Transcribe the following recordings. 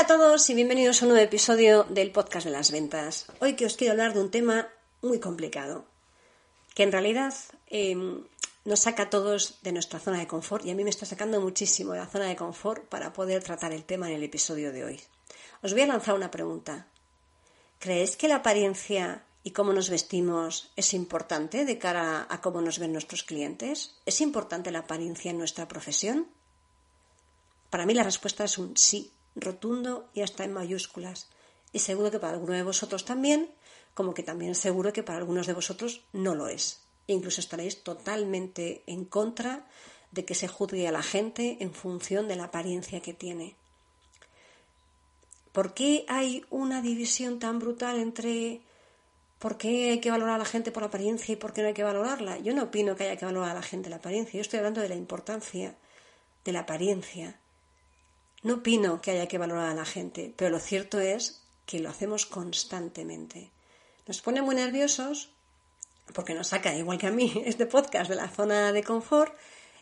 Hola a todos y bienvenidos a un nuevo episodio del podcast de las ventas. Hoy que os quiero hablar de un tema muy complicado, que en realidad em, nos saca a todos de nuestra zona de confort y a mí me está sacando muchísimo de la zona de confort para poder tratar el tema en el episodio de hoy. Os voy a lanzar una pregunta. ¿Creéis que la apariencia y cómo nos vestimos es importante de cara a cómo nos ven nuestros clientes? ¿Es importante la apariencia en nuestra profesión? Para mí la respuesta es un sí, rotundo y hasta en mayúsculas. Y seguro que para alguno de vosotros también, como que también seguro que para algunos de vosotros no lo es. E incluso estaréis totalmente en contra de que se juzgue a la gente en función de la apariencia que tiene. ¿Por qué hay una división tan brutal entre por qué hay que valorar a la gente por la apariencia y por qué no hay que valorarla? Yo no opino que haya que valorar a la gente la apariencia, yo estoy hablando de la importancia de la apariencia. No opino que haya que valorar a la gente, pero lo cierto es que lo hacemos constantemente. Nos pone muy nerviosos porque nos saca, igual que a mí, este podcast de la zona de confort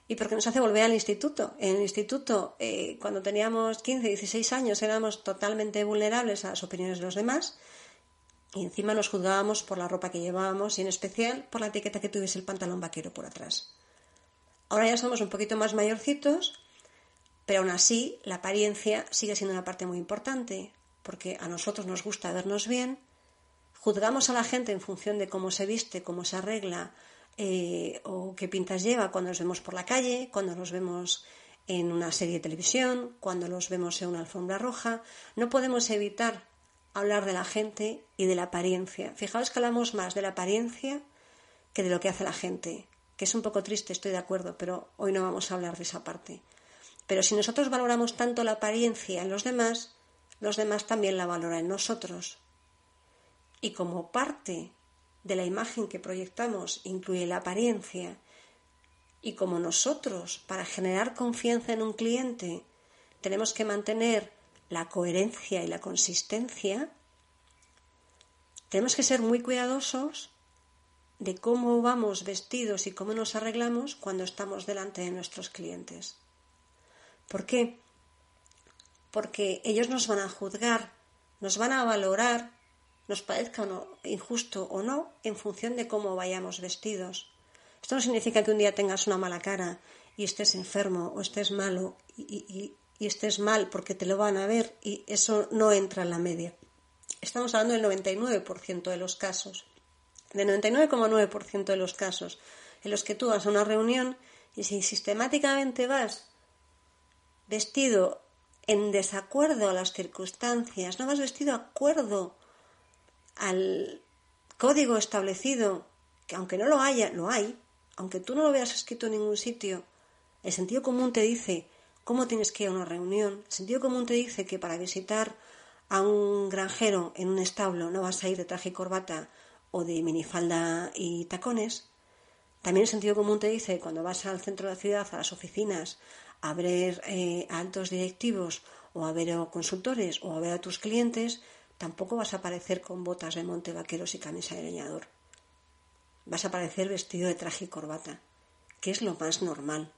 y porque nos hace volver al instituto. En el instituto, eh, cuando teníamos 15, 16 años, éramos totalmente vulnerables a las opiniones de los demás y encima nos juzgábamos por la ropa que llevábamos y en especial por la etiqueta que tuviese el pantalón vaquero por atrás. Ahora ya somos un poquito más mayorcitos pero aún así, la apariencia sigue siendo una parte muy importante, porque a nosotros nos gusta vernos bien, juzgamos a la gente en función de cómo se viste, cómo se arregla eh, o qué pintas lleva cuando los vemos por la calle, cuando los vemos en una serie de televisión, cuando los vemos en una alfombra roja. No podemos evitar hablar de la gente y de la apariencia. Fijaos que hablamos más de la apariencia que de lo que hace la gente, que es un poco triste, estoy de acuerdo, pero hoy no vamos a hablar de esa parte. Pero si nosotros valoramos tanto la apariencia en los demás, los demás también la valoran en nosotros. Y como parte de la imagen que proyectamos incluye la apariencia, y como nosotros, para generar confianza en un cliente, tenemos que mantener la coherencia y la consistencia, tenemos que ser muy cuidadosos de cómo vamos vestidos y cómo nos arreglamos cuando estamos delante de nuestros clientes. ¿Por qué? Porque ellos nos van a juzgar, nos van a valorar, nos parezca injusto o no, en función de cómo vayamos vestidos. Esto no significa que un día tengas una mala cara y estés enfermo o estés malo y, estés mal porque te lo van a ver y eso no entra en la media. Estamos hablando del 99% de los casos, del 99,9% de los casos en los que tú vas a una reunión y si sistemáticamente vas vestido en desacuerdo a las circunstancias, no vas vestido acuerdo al código establecido, que aunque no lo haya, lo hay, aunque tú no lo veas escrito en ningún sitio, el sentido común te dice cómo tienes que ir a una reunión, el sentido común te dice que para visitar a un granjero en un establo no vas a ir de traje y corbata o de minifalda y tacones. También el sentido común te dice cuando vas al centro de la ciudad, a las oficinas, a ver eh, altos directivos o a ver a consultores o a ver a tus clientes, tampoco vas a aparecer con botas de monte vaqueros y camisa de leñador. Vas a aparecer vestido de traje y corbata, que es lo más normal.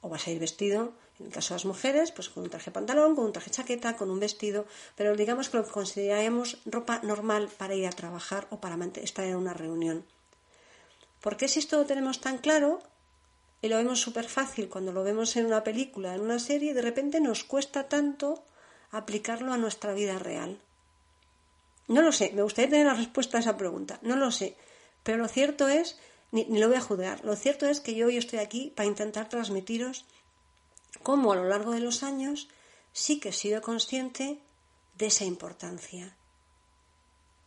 O vas a ir vestido, en el caso de las mujeres, pues con un traje pantalón, con un traje chaqueta, con un vestido, pero digamos que lo que consideraríamos ropa normal para ir a trabajar o para estar en una reunión. ¿Por qué si esto lo tenemos tan claro, y lo vemos súper fácil cuando lo vemos en una película, en una serie, de repente nos cuesta tanto aplicarlo a nuestra vida real. No lo sé, me gustaría tener la respuesta a esa pregunta, no lo sé, pero lo cierto es, ni, lo voy a juzgar, lo cierto es que yo hoy estoy aquí para intentar transmitiros cómo a lo largo de los años sí que he sido consciente de esa importancia.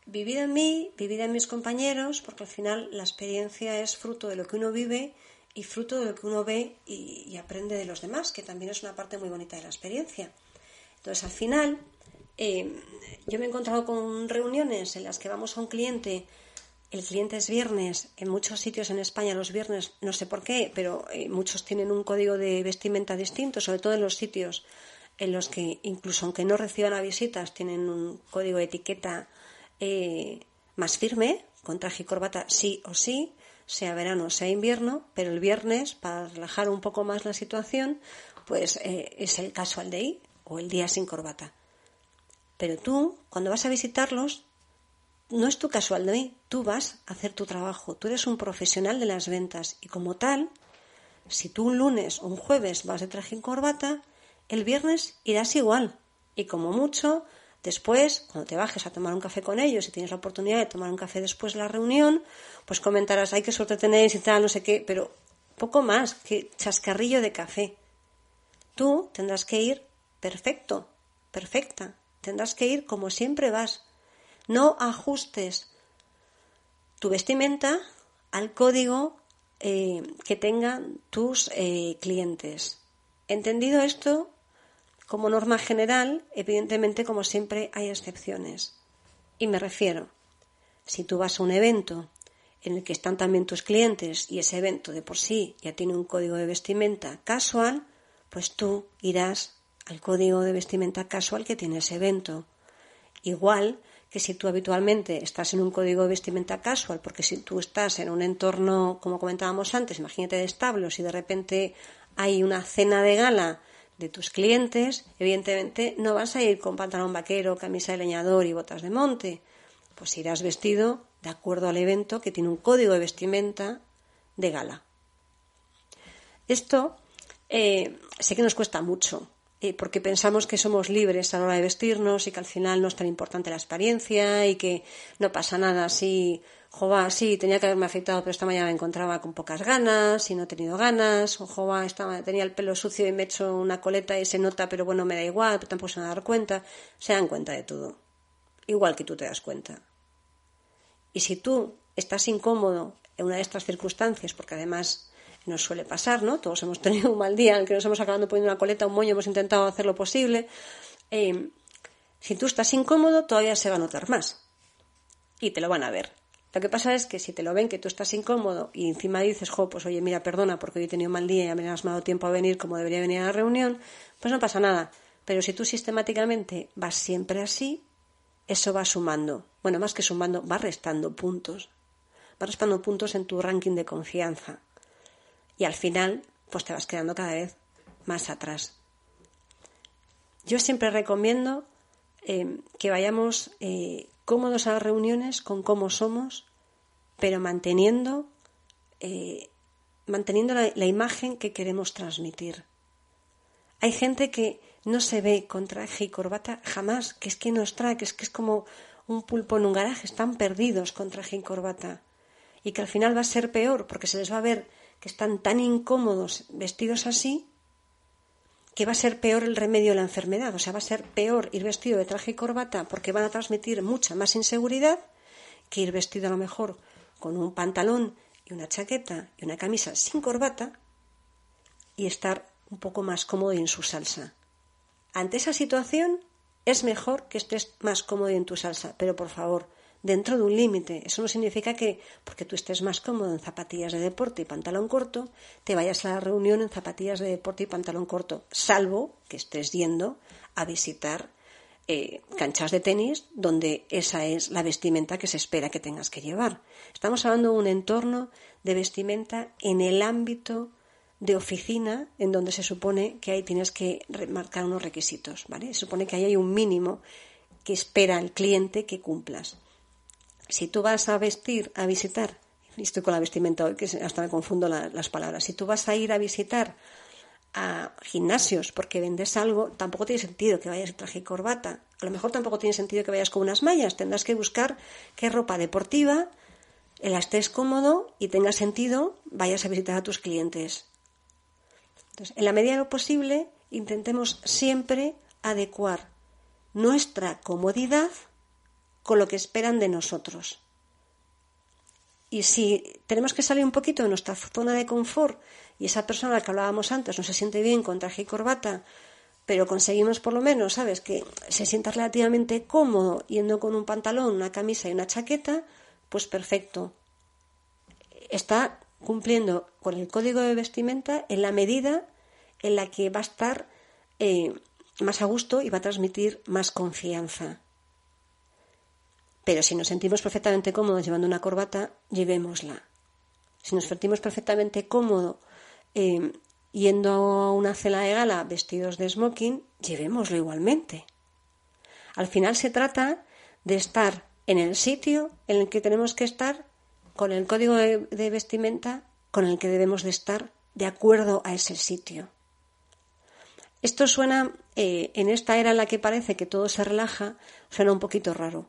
Vivida en mí, vivida en mis compañeros, porque al final la experiencia es fruto de lo que uno vive y fruto de lo que uno ve y, aprende de los demás, que también es una parte muy bonita de la experiencia. Entonces, al final, eh, yo me he encontrado con reuniones en las que vamos a un cliente, el cliente es viernes, en muchos sitios en España los viernes, no sé por qué, pero eh, muchos tienen un código de vestimenta distinto, sobre todo en los sitios en los que, incluso aunque no reciban a visitas, tienen un código de etiqueta eh, más firme, con traje y corbata sí o sí, sea verano, sea invierno, pero el viernes, para relajar un poco más la situación, pues eh, es el casual day, o el día sin corbata. Pero tú, cuando vas a visitarlos, no es tu casual mí, tú vas a hacer tu trabajo, tú eres un profesional de las ventas y como tal, si tú un lunes o un jueves vas de traje y corbata, el viernes irás igual y como mucho Después, cuando te bajes a tomar un café con ellos y tienes la oportunidad de tomar un café después de la reunión, pues comentarás, ay, qué suerte tenéis y tal, no sé qué, pero poco más que chascarrillo de café. Tú tendrás que ir perfecto, perfecta, tendrás que ir como siempre vas. No ajustes tu vestimenta al código eh, que tengan tus eh, clientes. Entendido esto, como norma general, evidentemente, como siempre, hay excepciones. Y me refiero, si tú vas a un evento en el que están también tus clientes y ese evento de por sí ya tiene un código de vestimenta casual, pues tú irás al código de vestimenta casual que tiene ese evento. Igual que si tú habitualmente estás en un código de vestimenta casual, porque si tú estás en un entorno, como comentábamos antes, imagínate de establos y de repente hay una cena de gala de tus clientes, evidentemente no vas a ir con pantalón vaquero, camisa de leñador y botas de monte. Pues irás vestido de acuerdo al evento que tiene un código de vestimenta de gala. Esto eh, sé que nos cuesta mucho, eh, porque pensamos que somos libres a la hora de vestirnos y que al final no es tan importante la experiencia y que no pasa nada si Jova, sí, tenía que haberme afeitado, pero esta mañana me encontraba con pocas ganas y no he tenido ganas. O Jova, tenía el pelo sucio y me he hecho una coleta y se nota, pero bueno, me da igual, pero tampoco se van a dar cuenta. Se dan cuenta de todo. Igual que tú te das cuenta. Y si tú estás incómodo en una de estas circunstancias, porque además nos suele pasar, ¿no? Todos hemos tenido un mal día en que nos hemos acabado poniendo una coleta, un moño, hemos intentado hacer lo posible. Eh, si tú estás incómodo, todavía se va a notar más. Y te lo van a ver. Lo que pasa es que si te lo ven que tú estás incómodo y encima dices, jo, pues oye, mira, perdona porque hoy he tenido un mal día y me has dado tiempo a venir como debería venir a la reunión, pues no pasa nada. Pero si tú sistemáticamente vas siempre así, eso va sumando. Bueno, más que sumando, va restando puntos. Va restando puntos en tu ranking de confianza. Y al final, pues te vas quedando cada vez más atrás. Yo siempre recomiendo eh, que vayamos eh, cómodos a las reuniones con cómo somos, pero manteniendo, eh, manteniendo la, imagen que queremos transmitir. Hay gente que no se ve con traje y corbata jamás, que es que nos trae, que es que es como un pulpo en un garaje, están perdidos con traje y corbata. Y que al final va a ser peor, porque se les va a ver que están tan incómodos vestidos así, que va a ser peor el remedio de la enfermedad, o sea, va a ser peor ir vestido de traje y corbata porque van a transmitir mucha más inseguridad que ir vestido a lo mejor con un pantalón y una chaqueta y una camisa sin corbata y estar un poco más cómodo en su salsa. Ante esa situación es mejor que estés más cómodo en tu salsa, pero por favor, dentro de un límite. Eso no significa que, porque tú estés más cómodo en zapatillas de deporte y pantalón corto, te vayas a la reunión en zapatillas de deporte y pantalón corto, salvo que estés yendo a visitar eh, canchas de tenis donde esa es la vestimenta que se espera que tengas que llevar. Estamos hablando de un entorno de vestimenta en el ámbito de oficina en donde se supone que ahí tienes que marcar unos requisitos, ¿vale? Se supone que ahí hay un mínimo que espera el cliente que cumplas. Si tú vas a vestir, a visitar, y estoy con la vestimenta hoy que hasta me confundo las palabras, si tú vas a ir a visitar a gimnasios porque vendes algo, tampoco tiene sentido que vayas en traje y corbata. A lo mejor tampoco tiene sentido que vayas con unas mallas. Tendrás que buscar qué ropa deportiva, la estés cómodo y tenga sentido, vayas a visitar a tus clientes. Entonces, en la medida de lo posible, intentemos siempre adecuar nuestra comodidad con lo que esperan de nosotros. Y si tenemos que salir un poquito de nuestra zona de confort y esa persona que hablábamos antes no se siente bien con traje y corbata, pero conseguimos por lo menos, ¿sabes?, que se sienta relativamente cómodo yendo con un pantalón, una camisa y una chaqueta, pues perfecto. Está cumpliendo con el código de vestimenta en la medida en la que va a estar eh, más a gusto y va a transmitir más confianza. Pero si nos sentimos perfectamente cómodos llevando una corbata, llevémosla. Si nos sentimos perfectamente cómodos eh, yendo a una cena de gala vestidos de smoking, llevémoslo igualmente. Al final se trata de estar en el sitio en el que tenemos que estar, con el código de, vestimenta con el que debemos de estar de acuerdo a ese sitio. Esto suena, eh, en esta era en la que parece que todo se relaja, suena un poquito raro.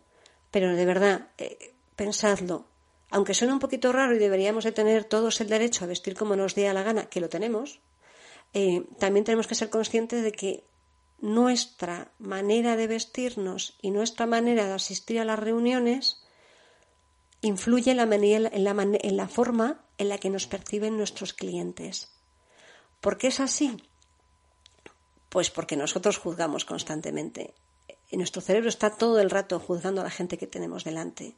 Pero de verdad, eh, pensadlo. Aunque suena un poquito raro y deberíamos de tener todos el derecho a vestir como nos dé la gana, que lo tenemos, eh, también tenemos que ser conscientes de que nuestra manera de vestirnos y nuestra manera de asistir a las reuniones influye en la, en la, forma en la que nos perciben nuestros clientes. ¿Por qué es así? Pues porque nosotros juzgamos constantemente. En nuestro cerebro está todo el rato juzgando a la gente que tenemos delante.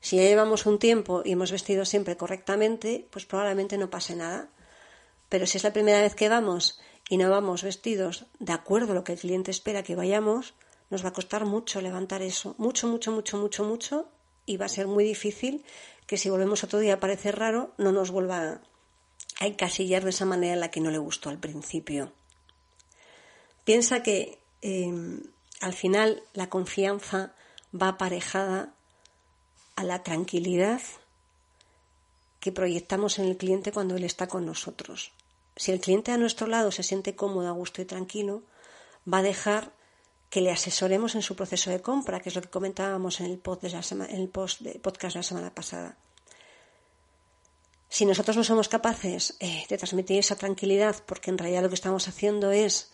Si ya llevamos un tiempo y hemos vestido siempre correctamente, pues probablemente no pase nada. Pero si es la primera vez que vamos y no vamos vestidos de acuerdo a lo que el cliente espera que vayamos, nos va a costar mucho levantar eso, mucho, mucho, mucho, mucho, mucho, y va a ser muy difícil que si volvemos otro día a parecer raro, no nos vuelva a encasillar de esa manera en la que no le gustó al principio. Piensa que em, al final la confianza va aparejada a la tranquilidad que proyectamos en el cliente cuando él está con nosotros. Si el cliente a nuestro lado se siente cómodo, a gusto y tranquilo, va a dejar que le asesoremos en su proceso de compra, que es lo que comentábamos en el, post de podcast de la semana pasada. Si nosotros no somos capaces eh, de transmitir esa tranquilidad, porque en realidad lo que estamos haciendo es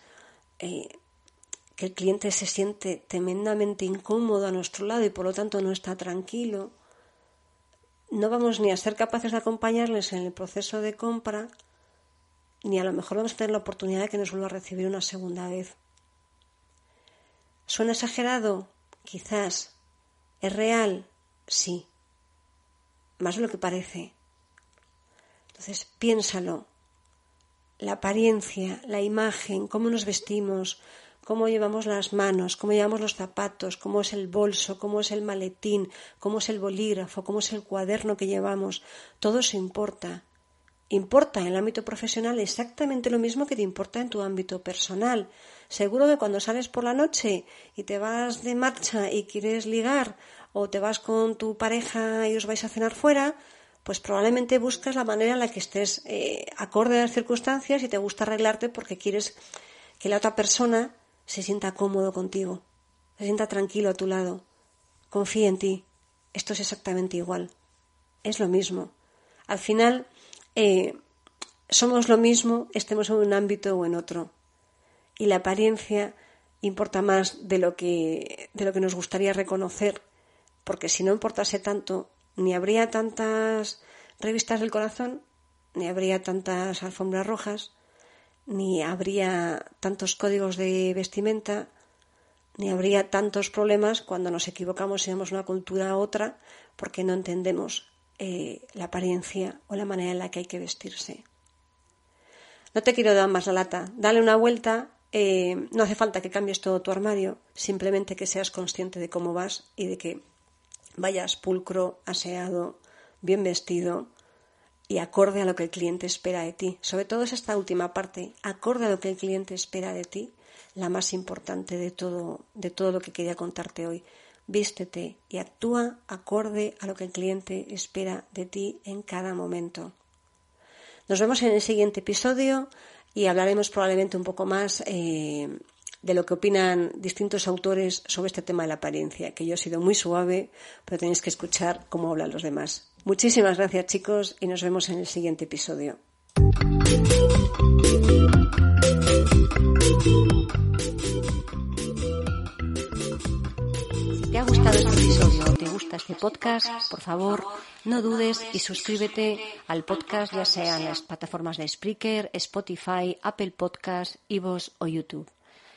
eh, que el cliente se siente tremendamente incómodo a nuestro lado y por lo tanto no está tranquilo, no vamos ni a ser capaces de acompañarles en el proceso de compra, ni a lo mejor vamos a tener la oportunidad de que nos vuelva a recibir una segunda vez. ¿Suena exagerado? Quizás. ¿Es real? Sí. Más de lo que parece. Entonces, piénsalo. La apariencia, la imagen, cómo nos vestimos, cómo llevamos las manos, cómo llevamos los zapatos, cómo es el bolso, cómo es el maletín, cómo es el bolígrafo, cómo es el cuaderno que llevamos, todo eso importa importa en el ámbito profesional exactamente lo mismo que te importa en tu ámbito personal. Seguro que cuando sales por la noche y te vas de marcha y quieres ligar o te vas con tu pareja y os vais a cenar fuera, pues probablemente buscas la manera en la que estés eh, acorde a las circunstancias y te gusta arreglarte porque quieres que la otra persona se sienta cómodo contigo, se sienta tranquilo a tu lado, confíe en ti. Esto es exactamente igual. Es lo mismo. Al final, eh, somos lo mismo, estemos en un ámbito o en otro. Y la apariencia importa más de lo que, de lo que nos gustaría reconocer, porque si no importase tanto, ni habría tantas revistas del corazón, ni habría tantas alfombras rojas, ni habría tantos códigos de vestimenta, ni habría tantos problemas cuando nos equivocamos y vemos una cultura a otra porque no entendemos eh, la apariencia o la manera en la que hay que vestirse. No te quiero dar más la lata. Dale una vuelta. Eh, no hace falta que cambies todo tu armario, simplemente que seas consciente de cómo vas y de que vayas pulcro, aseado, bien vestido y acorde a lo que el cliente espera de ti. Sobre todo es esta última parte, acorde a lo que el cliente espera de ti, la más importante de todo, de todo lo que quería contarte hoy vístete y actúa acorde a lo que el cliente espera de ti en cada momento. Nos vemos en el siguiente episodio y hablaremos probablemente un poco más eh, de lo que opinan distintos autores sobre este tema de la apariencia, que yo he sido muy suave, pero tenéis que escuchar cómo hablan los demás. Muchísimas gracias chicos y nos vemos en el siguiente episodio. te ha gustado este episodio o te gusta este podcast, por favor, no dudes y suscríbete al podcast, ya sea en las plataformas de Spreaker, Spotify, Apple Podcast, Ivos o YouTube.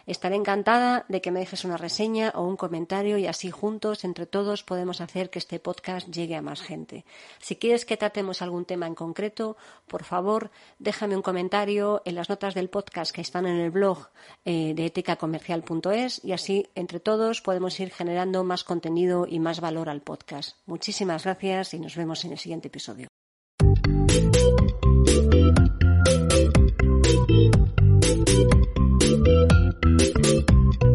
Estaré encantada de que me dejes una reseña o un comentario y así juntos, entre todos, podemos hacer que este podcast llegue a más gente. Si quieres que tratemos algún tema en concreto, por favor, déjame un comentario en las notas del podcast que están en el blog eh, de eticacomercial.es y así, entre todos, podemos ir generando más contenido y más valor al podcast. Muchísimas gracias y nos vemos en el siguiente episodio.